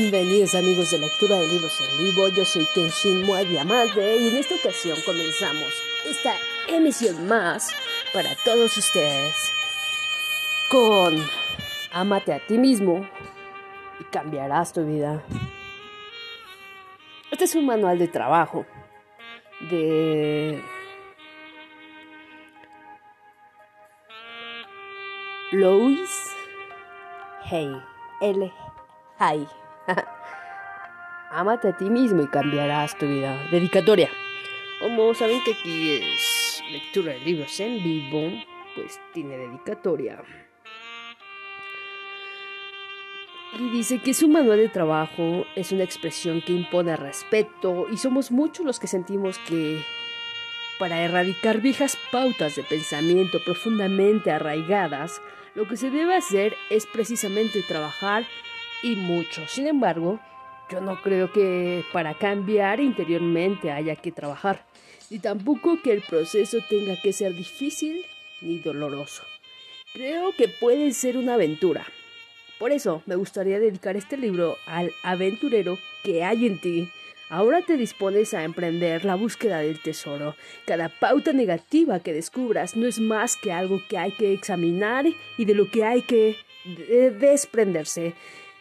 Bienvenidos amigos de lectura de libros en vivo, yo soy Kenshin Moe Diamante y en esta ocasión comenzamos esta emisión más para todos ustedes con Amate a ti mismo y cambiarás tu vida. Este es un manual de trabajo de Louis Hay L. Hay. Amate a ti mismo y cambiarás tu vida. Dedicatoria. Como saben que aquí es lectura de libros en vivo, pues tiene dedicatoria. Y dice que su manual de trabajo es una expresión que impone respeto y somos muchos los que sentimos que para erradicar viejas pautas de pensamiento profundamente arraigadas, lo que se debe hacer es precisamente trabajar y mucho. Sin embargo, yo no creo que para cambiar interiormente haya que trabajar, ni tampoco que el proceso tenga que ser difícil ni doloroso. Creo que puede ser una aventura. Por eso me gustaría dedicar este libro al aventurero que hay en ti. Ahora te dispones a emprender la búsqueda del tesoro. Cada pauta negativa que descubras no es más que algo que hay que examinar y de lo que hay que desprenderse.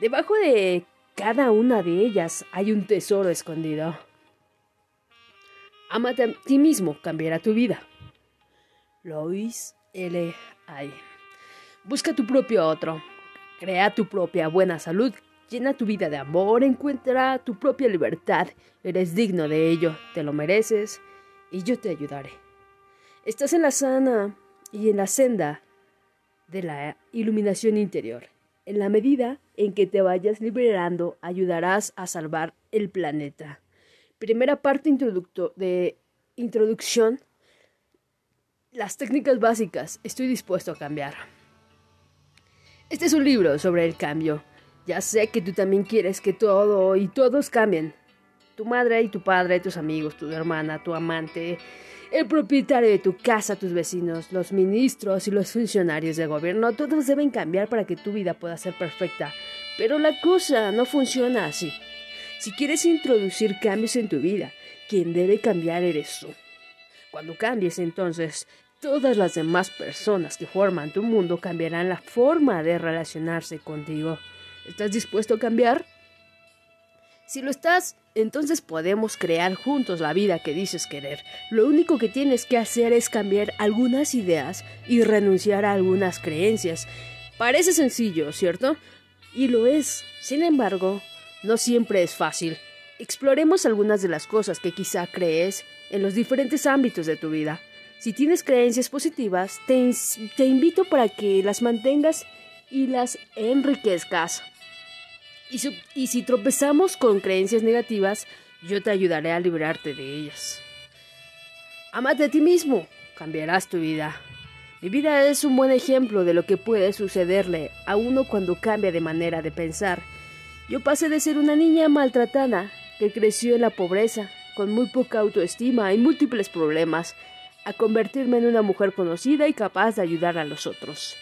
Debajo de cada una de ellas hay un tesoro escondido. Amate a ti mismo, cambiará tu vida. Lois L. I. Busca tu propio otro. Crea tu propia buena salud. Llena tu vida de amor. Encuentra tu propia libertad. Eres digno de ello. Te lo mereces. Y yo te ayudaré. Estás en la sana y en la senda de la iluminación interior. En la medida en que te vayas liberando, ayudarás a salvar el planeta. Primera parte de introducción. Las técnicas básicas. Estoy dispuesto a cambiar. Este es un libro sobre el cambio. Ya sé que tú también quieres que todo y todos cambien. Tu madre y tu padre, tus amigos, tu hermana, tu amante, el propietario de tu casa, tus vecinos, los ministros y los funcionarios de gobierno, todos deben cambiar para que tu vida pueda ser perfecta. Pero la cosa no funciona así. Si quieres introducir cambios en tu vida, quien debe cambiar eres tú. Cuando cambies entonces, todas las demás personas que forman tu mundo cambiarán la forma de relacionarse contigo. ¿Estás dispuesto a cambiar? Si lo estás, entonces podemos crear juntos la vida que dices querer. Lo único que tienes que hacer es cambiar algunas ideas y renunciar a algunas creencias. Parece sencillo, ¿cierto? Y lo es. Sin embargo, no siempre es fácil. Exploremos algunas de las cosas que quizá crees en los diferentes ámbitos de tu vida. Si tienes creencias positivas, te, invito para que las mantengas y las enriquezcas. Y, si tropezamos con creencias negativas, yo te ayudaré a librarte de ellas. Amate a ti mismo, cambiarás tu vida. Mi vida es un buen ejemplo de lo que puede sucederle a uno cuando cambia de manera de pensar. Yo pasé de ser una niña maltratada, que creció en la pobreza, con muy poca autoestima y múltiples problemas, a convertirme en una mujer conocida y capaz de ayudar a los otros.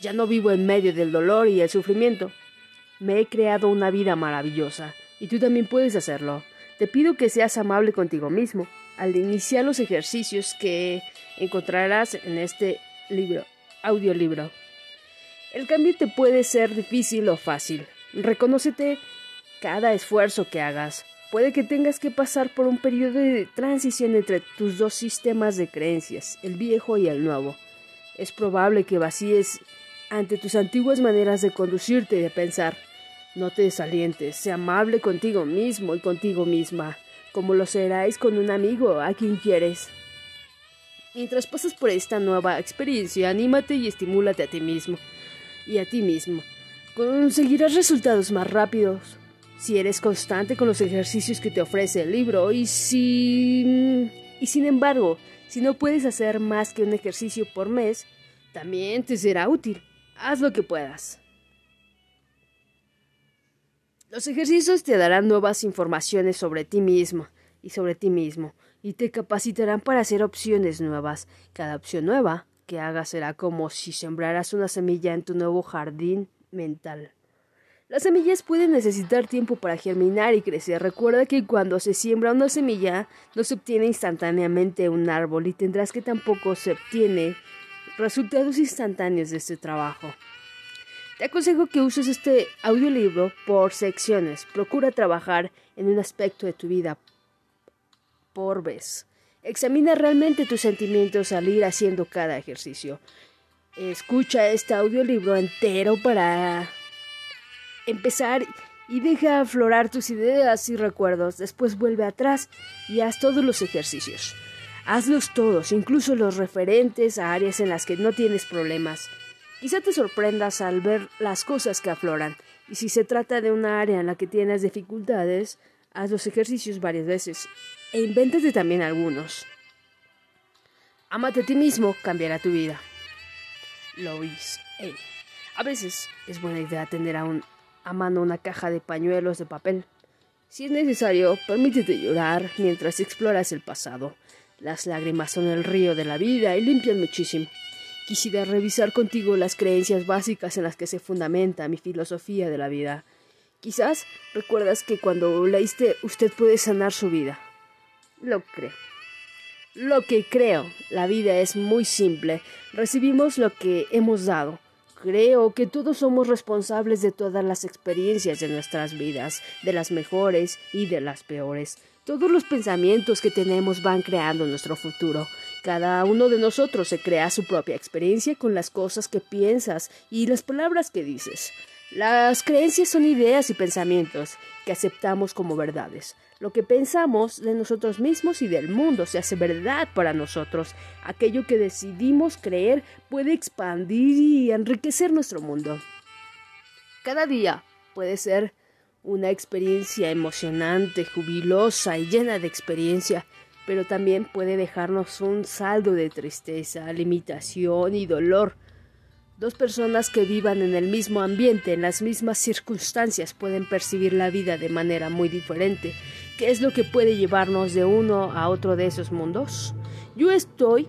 Ya no vivo en medio del dolor y el sufrimiento, me he creado una vida maravillosa, y tú también puedes hacerlo. Te pido que seas amable contigo mismo al iniciar los ejercicios que encontrarás en este libro, audiolibro. El cambio te puede ser difícil o fácil. Reconócete cada esfuerzo que hagas. Puede que tengas que pasar por un periodo de transición entre tus dos sistemas de creencias, el viejo y el nuevo. Es probable que vacíes ante tus antiguas maneras de conducirte y de pensar. No te desalientes, sé amable contigo mismo y contigo misma, como lo serás con un amigo a quien quieres. Mientras pasas por esta nueva experiencia, anímate y estimúlate a ti mismo y a ti mismo. Conseguirás resultados más rápidos si eres constante con los ejercicios que te ofrece el libro y si... y sin embargo, si no puedes hacer más que un ejercicio por mes, también te será útil. Haz lo que puedas. Los ejercicios te darán nuevas informaciones sobre ti mismo y sobre ti mismo y te capacitarán para hacer opciones nuevas. Cada opción nueva que hagas será como si sembraras una semilla en tu nuevo jardín mental. Las semillas pueden necesitar tiempo para germinar y crecer. Recuerda que cuando se siembra una semilla no se obtiene instantáneamente un árbol y tendrás que tampoco se obtiene resultados instantáneos de este trabajo. Te aconsejo que uses este audiolibro por secciones. Procura trabajar en un aspecto de tu vida por vez. Examina realmente tus sentimientos al ir haciendo cada ejercicio. Escucha este audiolibro entero para empezar y deja aflorar tus ideas y recuerdos. Después vuelve atrás y haz todos los ejercicios. Hazlos todos, incluso los referentes a áreas en las que no tienes problemas. Quizá te sorprendas al ver las cosas que afloran. Y si se trata de una área en la que tienes dificultades, haz los ejercicios varias veces e invéntate también algunos. Amate a ti mismo, cambiará tu vida. Lois A veces es buena idea tener a, a mano una caja de pañuelos de papel. Si es necesario, permítete llorar mientras exploras el pasado. Las lágrimas son el río de la vida y limpian muchísimo. Quisiera revisar contigo las creencias básicas en las que se fundamenta mi filosofía de la vida. Quizás recuerdas que cuando leíste usted puede sanar su vida. Lo creo. Lo que creo, la vida es muy simple. Recibimos lo que hemos dado. Creo que todos somos responsables de todas las experiencias de nuestras vidas, de las mejores y de las peores. Todos los pensamientos que tenemos van creando nuestro futuro. Cada uno de nosotros se crea su propia experiencia con las cosas que piensas y las palabras que dices. Las creencias son ideas y pensamientos que aceptamos como verdades. Lo que pensamos de nosotros mismos y del mundo se hace verdad para nosotros. Aquello que decidimos creer puede expandir y enriquecer nuestro mundo. Cada día puede ser una experiencia emocionante, jubilosa y llena de experiencia, pero también puede dejarnos un saldo de tristeza, limitación y dolor. Dos personas que vivan en el mismo ambiente, en las mismas circunstancias, pueden percibir la vida de manera muy diferente. ¿Qué es lo que puede llevarnos de uno a otro de esos mundos? Yo estoy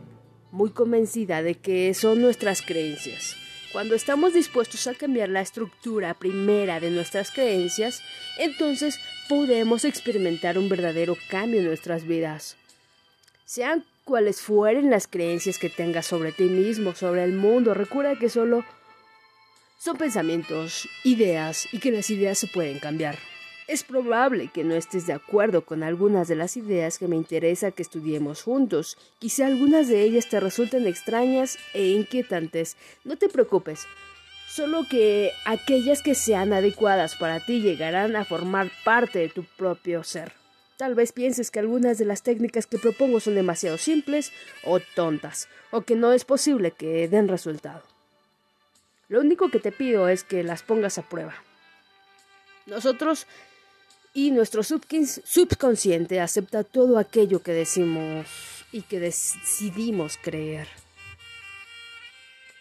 muy convencida de que son nuestras creencias. Cuando estamos dispuestos a cambiar la estructura primera de nuestras creencias, entonces podemos experimentar un verdadero cambio en nuestras vidas. Sean cuales fueren las creencias que tengas sobre ti mismo, sobre el mundo, recuerda que solo son pensamientos, ideas y que las ideas se pueden cambiar. Es probable que no estés de acuerdo con algunas de las ideas que me interesa que estudiemos juntos. Quizá algunas de ellas te resulten extrañas e inquietantes. No te preocupes. Solo que aquellas que sean adecuadas para ti llegarán a formar parte de tu propio ser. Tal vez pienses que algunas de las técnicas que propongo son demasiado simples o tontas, o que no es posible que den resultado. Lo único que te pido es que las pongas a prueba. Nosotros y nuestro subconsciente acepta todo aquello que decimos y que decidimos creer.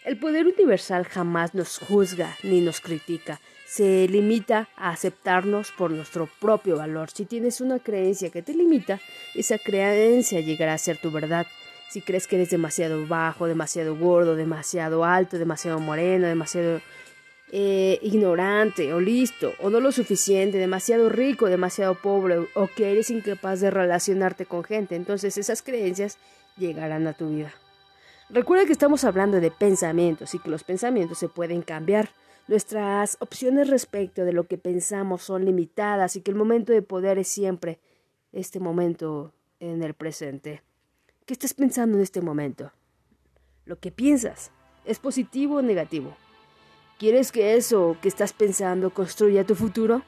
El poder universal jamás nos juzga ni nos critica, se limita a aceptarnos por nuestro propio valor. Si tienes una creencia que te limita, esa creencia llegará a ser tu verdad. Si crees que eres demasiado bajo, demasiado gordo, demasiado alto, demasiado moreno, demasiado eh, ignorante o listo o no lo suficiente, demasiado rico, demasiado pobre o que eres incapaz de relacionarte con gente. Entonces esas creencias llegarán a tu vida. Recuerda que estamos hablando de pensamientos y que los pensamientos se pueden cambiar. Nuestras opciones respecto de lo que pensamos son limitadas y que el momento de poder es siempre este momento en el presente. ¿Qué estás pensando en este momento? Lo que piensas, ¿es positivo o negativo? ¿Quieres que eso que estás pensando construya tu futuro?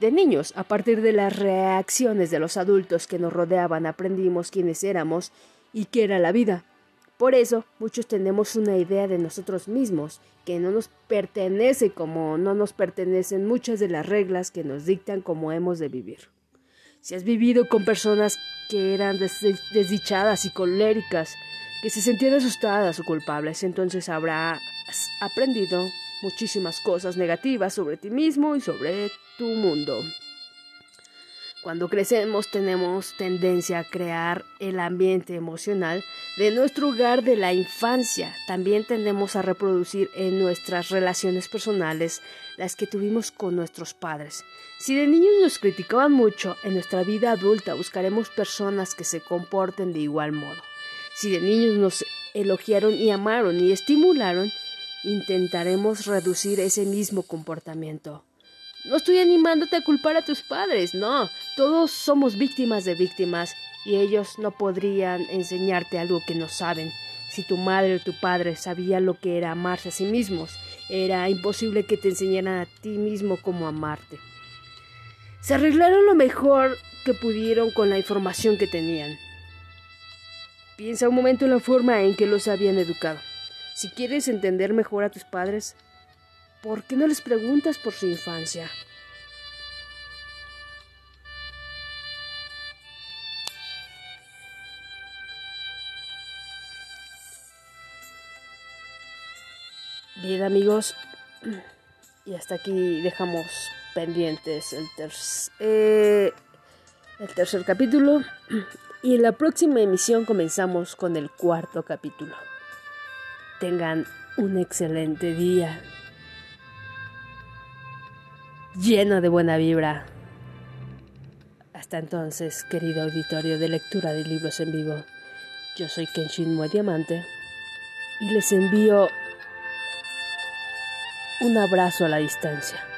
De niños, a partir de las reacciones de los adultos que nos rodeaban, aprendimos quiénes éramos y qué era la vida. Por eso, muchos tenemos una idea de nosotros mismos que no nos pertenece como no nos pertenecen muchas de las reglas que nos dictan cómo hemos de vivir. Si has vivido con personas que eran desdichadas y coléricas, que se sentían asustadas o culpables, entonces habrá aprendido muchísimas cosas negativas sobre ti mismo y sobre tu mundo. Cuando crecemos tenemos tendencia a crear el ambiente emocional de nuestro hogar de la infancia. También tendemos a reproducir en nuestras relaciones personales las que tuvimos con nuestros padres. Si de niños nos criticaban mucho, en nuestra vida adulta buscaremos personas que se comporten de igual modo. Si de niños nos elogiaron y amaron y estimularon, intentaremos reducir ese mismo comportamiento. No estoy animándote a culpar a tus padres, no. Todos somos víctimas de víctimas y ellos no podrían enseñarte algo que no saben. Si tu madre o tu padre sabía lo que era amarse a sí mismos, era imposible que te enseñaran a ti mismo cómo amarte. Se arreglaron lo mejor que pudieron con la información que tenían. Piensa un momento en la forma en que los habían educado. Si quieres entender mejor a tus padres, ¿por qué no les preguntas por su infancia? Bien amigos, y hasta aquí dejamos pendientes el, eh, el tercer capítulo y en la próxima emisión comenzamos con el cuarto capítulo. Tengan un excelente día lleno de buena vibra. Hasta entonces, querido auditorio de lectura de libros en vivo, yo soy Kenshin Diamante y les envío un abrazo a la distancia.